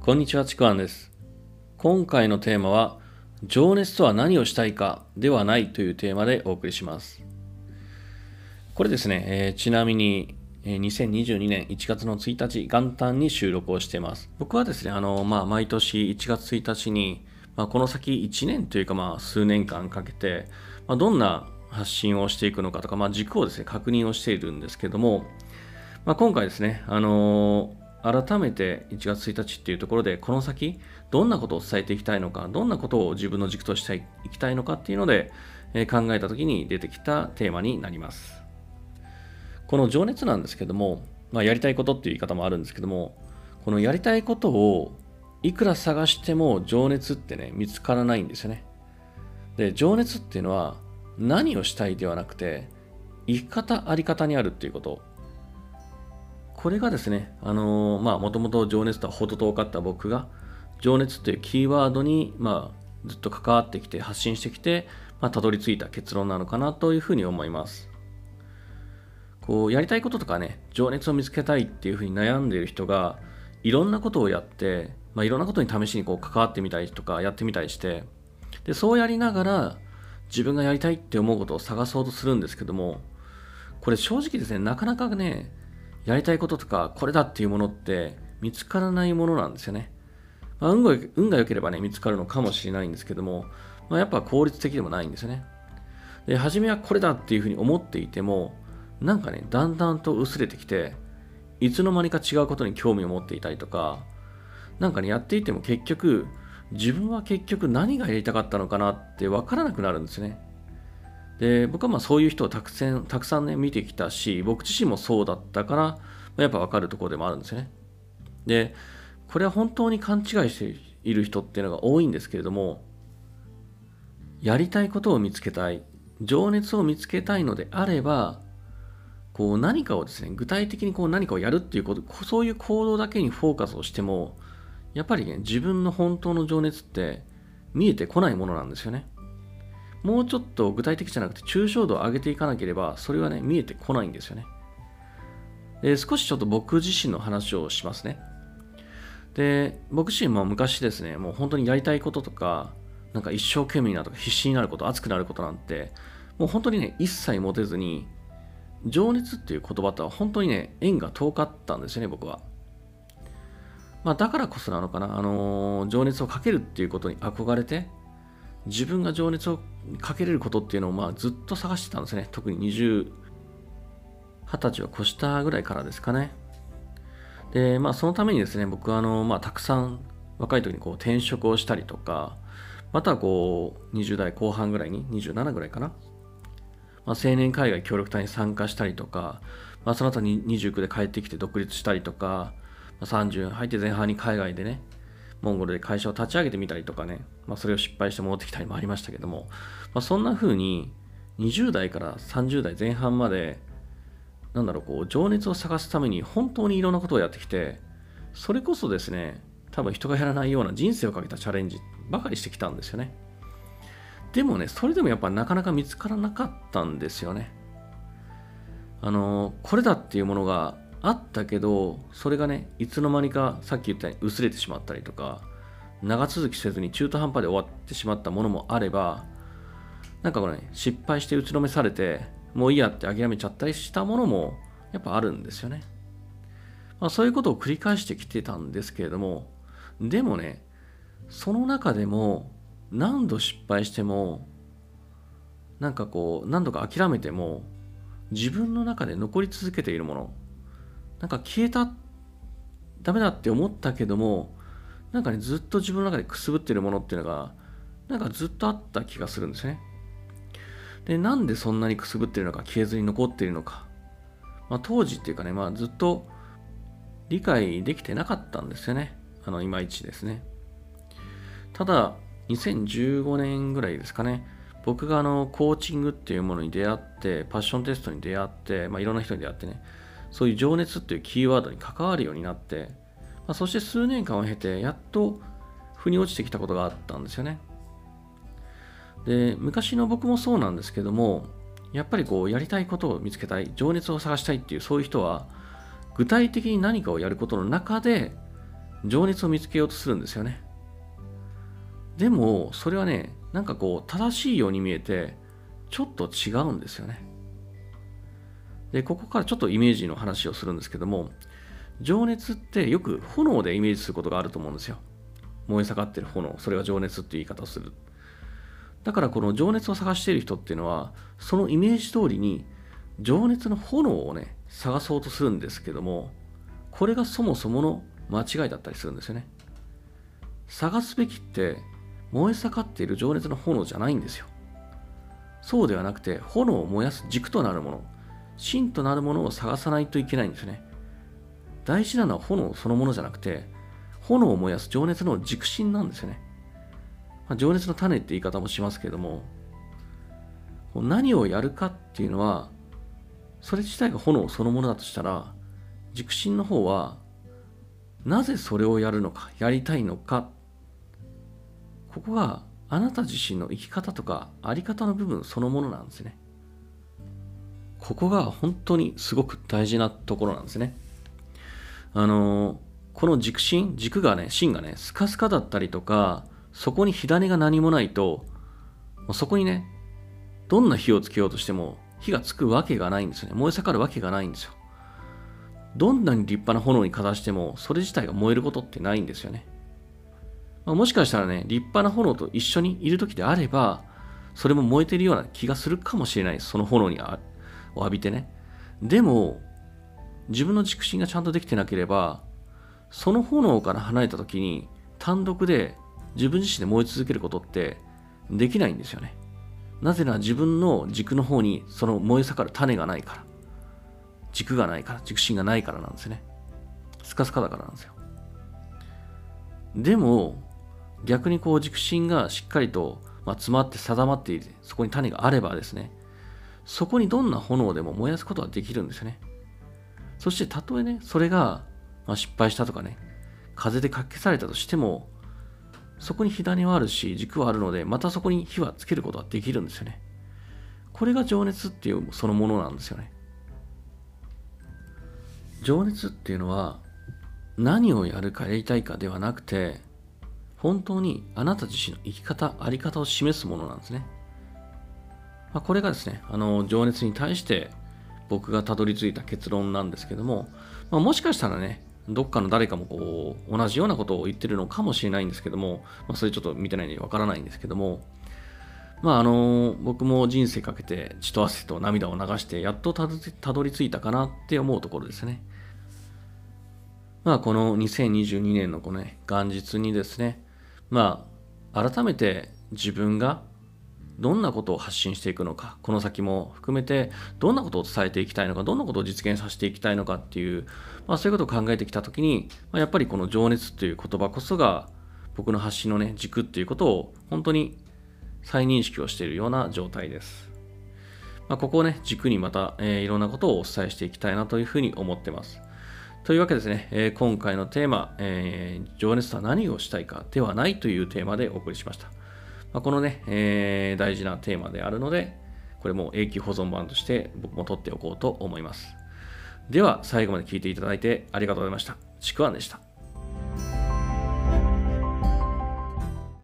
こんにちは、ちくわんです。今回のテーマは、情熱とは何をしたいかではないというテーマでお送りします。これですね、えー、ちなみに、え、2022年1月の1日、元旦に収録をしています。僕はですね、あの、まあ、毎年1月1日に、まあ、この先1年というか、まあ、数年間かけて、まあ、どんな発信をしていくのかとか、まあ、軸をですね、確認をしているんですけども、まあ、今回ですね、あのー、改めて1月1日っていうところで、この先、どんなことを伝えていきたいのか、どんなことを自分の軸としていきたいのかっていうので、えー、考えた時に出てきたテーマになります。この情熱なんですけども、まあ、やりたいことっていう言い方もあるんですけども、このやりたいことをいくら探しても情熱ってね、見つからないんですよね。で、情熱っていうのは何をしたいではなくて、生き方、あり方にあるっていうこと。これがですね、あのー、まあ、もともと情熱とは程遠かった僕が、情熱っていうキーワードに、まあ、ずっと関わってきて、発信してきて、まあ、たどり着いた結論なのかなというふうに思います。こう、やりたいこととかね、情熱を見つけたいっていうふうに悩んでいる人が、いろんなことをやって、まあ、いろんなことに試しにこう関わってみたりとかやってみたりしてでそうやりながら自分がやりたいって思うことを探そうとするんですけどもこれ正直ですねなかなかねやりたいこととかこれだっていうものって見つからないものなんですよね、まあ、運が運が良ければね見つかるのかもしれないんですけども、まあ、やっぱ効率的でもないんですよねで初めはこれだっていうふうに思っていてもなんかねだんだんと薄れてきていつの間にか違うことに興味を持っていたりとかなんかね、やっていても結局、自分は結局何がやりたかったのかなって分からなくなるんですね。で、僕はまあそういう人をたくさん、たくさんね、見てきたし、僕自身もそうだったから、やっぱ分かるところでもあるんですよね。で、これは本当に勘違いしている人っていうのが多いんですけれども、やりたいことを見つけたい、情熱を見つけたいのであれば、こう何かをですね、具体的にこう何かをやるっていうこと、そういう行動だけにフォーカスをしても、やっぱりね、自分の本当の情熱って見えてこないものなんですよね。もうちょっと具体的じゃなくて抽象度を上げていかなければ、それはね、見えてこないんですよね。で、少しちょっと僕自身の話をしますね。で、僕自身も昔ですね、もう本当にやりたいこととか、なんか一生懸命になるとか必死になること、熱くなることなんて、もう本当にね、一切持てずに、情熱っていう言葉とは本当にね、縁が遠かったんですよね、僕は。まあ、だからこそなのかな、あのー、情熱をかけるっていうことに憧れて、自分が情熱をかけれることっていうのをまあずっと探してたんですね。特に20、20歳を越したぐらいからですかね。で、まあそのためにですね、僕はあの、まあたくさん若い時にこう転職をしたりとか、またはこう20代後半ぐらいに、27ぐらいかな。まあ、青年海外協力隊に参加したりとか、まあ、その後に29で帰ってきて独立したりとか、まあ30入って前半に海外でね、モンゴルで会社を立ち上げてみたりとかね、まあ、それを失敗して戻ってきたりもありましたけども、まあ、そんな風に20代から30代前半まで、なんだろう、こう、情熱を探すために本当にいろんなことをやってきて、それこそですね、多分人がやらないような人生をかけたチャレンジばかりしてきたんですよね。でもね、それでもやっぱなかなか見つからなかったんですよね。あの、これだっていうものがあったけどそれがねいつの間にかさっき言ったように薄れてしまったりとか長続きせずに中途半端で終わってしまったものもあればなんかこれ、ね、失敗して打ちのめされてもういいやって諦めちゃったりしたものもやっぱあるんですよね、まあ、そういうことを繰り返してきてたんですけれどもでもねその中でも何度失敗してもなんかこう何度か諦めても自分の中で残り続けているものなんか消えた、ダメだって思ったけども、なんかね、ずっと自分の中でくすぶってるものっていうのが、なんかずっとあった気がするんですね。で、なんでそんなにくすぶってるのか、消えずに残っているのか。まあ、当時っていうかね、まあ、ずっと理解できてなかったんですよね。あの、いまいちですね。ただ、2015年ぐらいですかね、僕があの、コーチングっていうものに出会って、パッションテストに出会って、まあ、いろんな人に出会ってね、そういう情熱っていうキーワードに関わるようになって、まあ、そして数年間を経てやっと腑に落ちてきたことがあったんですよねで昔の僕もそうなんですけどもやっぱりこうやりたいことを見つけたい情熱を探したいっていうそういう人は具体的に何かをやることの中で情熱を見つけようとするんですよね。でも、それはね、なんかこう、正しいように見えて、ちょっと違うんですよね。で、ここからちょっとイメージの話をするんですけども、情熱ってよく炎でイメージすることがあると思うんですよ。燃え盛ってる炎、それが情熱っていう言い方をする。だからこの情熱を探している人っていうのは、そのイメージ通りに情熱の炎をね、探そうとするんですけども、これがそもそもの間違いだったりするんですよね。探すべきって燃え盛っている情熱の炎じゃないんですよ。そうではなくて、炎を燃やす軸となるもの、芯となるものを探さないといけないんですね。大事なのは炎そのものじゃなくて、炎を燃やす情熱の軸心なんですよね。まあ、情熱の種って言い方もしますけれども、何をやるかっていうのは、それ自体が炎そのものだとしたら、軸心の方は、なぜそれをやるのか、やりたいのか、ここがあなた自身の生き方とかあり方の部分そのものなんですね。ここが本当にすごく大事なところなんですね。あのこの軸心、軸がね、芯がね、スカスカだったりとか、そこに火種が何もないと、そこにね、どんな火をつけようとしても火がつくわけがないんですよね。燃え盛るわけがないんですよ。どんなに立派な炎にかざしても、それ自体が燃えることってないんですよね。まあ、もしかしたらね、立派な炎と一緒にいる時であれば、それも燃えてるような気がするかもしれない。その炎にを浴びてね。でも、自分の軸心がちゃんとできてなければ、その炎から離れた時に単独で自分自身で燃え続けることってできないんですよね。なぜなら自分の軸の方にその燃え盛る種がないから。軸がないから、軸心がないからなんですね。スカスカだからなんですよ。でも、逆にこう軸心がしっかりと、まあ、詰まって定まっていて、そこに種があればですね、そこにどんな炎でも燃やすことができるんですよね。そしてたとえね、それが、まあ、失敗したとかね、風でかき消されたとしても、そこに火種はあるし、軸はあるので、またそこに火はつけることができるんですよね。これが情熱っていうそのものなんですよね。情熱っていうのは、何をやるかやりたいかではなくて、本当にあなた自身の生き方、あり方を示すものなんですね。まあ、これがですね、あの、情熱に対して僕がたどり着いた結論なんですけども、まあ、もしかしたらね、どっかの誰かもこう、同じようなことを言ってるのかもしれないんですけども、まあ、それちょっと見てないんでわからないんですけども、まああの、僕も人生かけて血と汗と涙を流して、やっとたどり着いたかなって思うところですね。まあこの2022年のこのね、元日にですね、まあ、改めて自分がどんなことを発信していくのか、この先も含めて、どんなことを伝えていきたいのか、どんなことを実現させていきたいのかっていう、まあそういうことを考えてきたときに、まあ、やっぱりこの情熱という言葉こそが、僕の発信のね、軸っていうことを本当に再認識をしているような状態です。まあ、ここをね、軸にまた、えー、いろんなことをお伝えしていきたいなというふうに思ってます。というわけですね、えー、今回のテーマ、えー、情熱とは何をしたいかではないというテーマでお送りしました。まあ、このね、えー、大事なテーマであるので、これも永久保存版として僕も取っておこうと思います。では、最後まで聞いていただいてありがとうございました。ちくわんでした。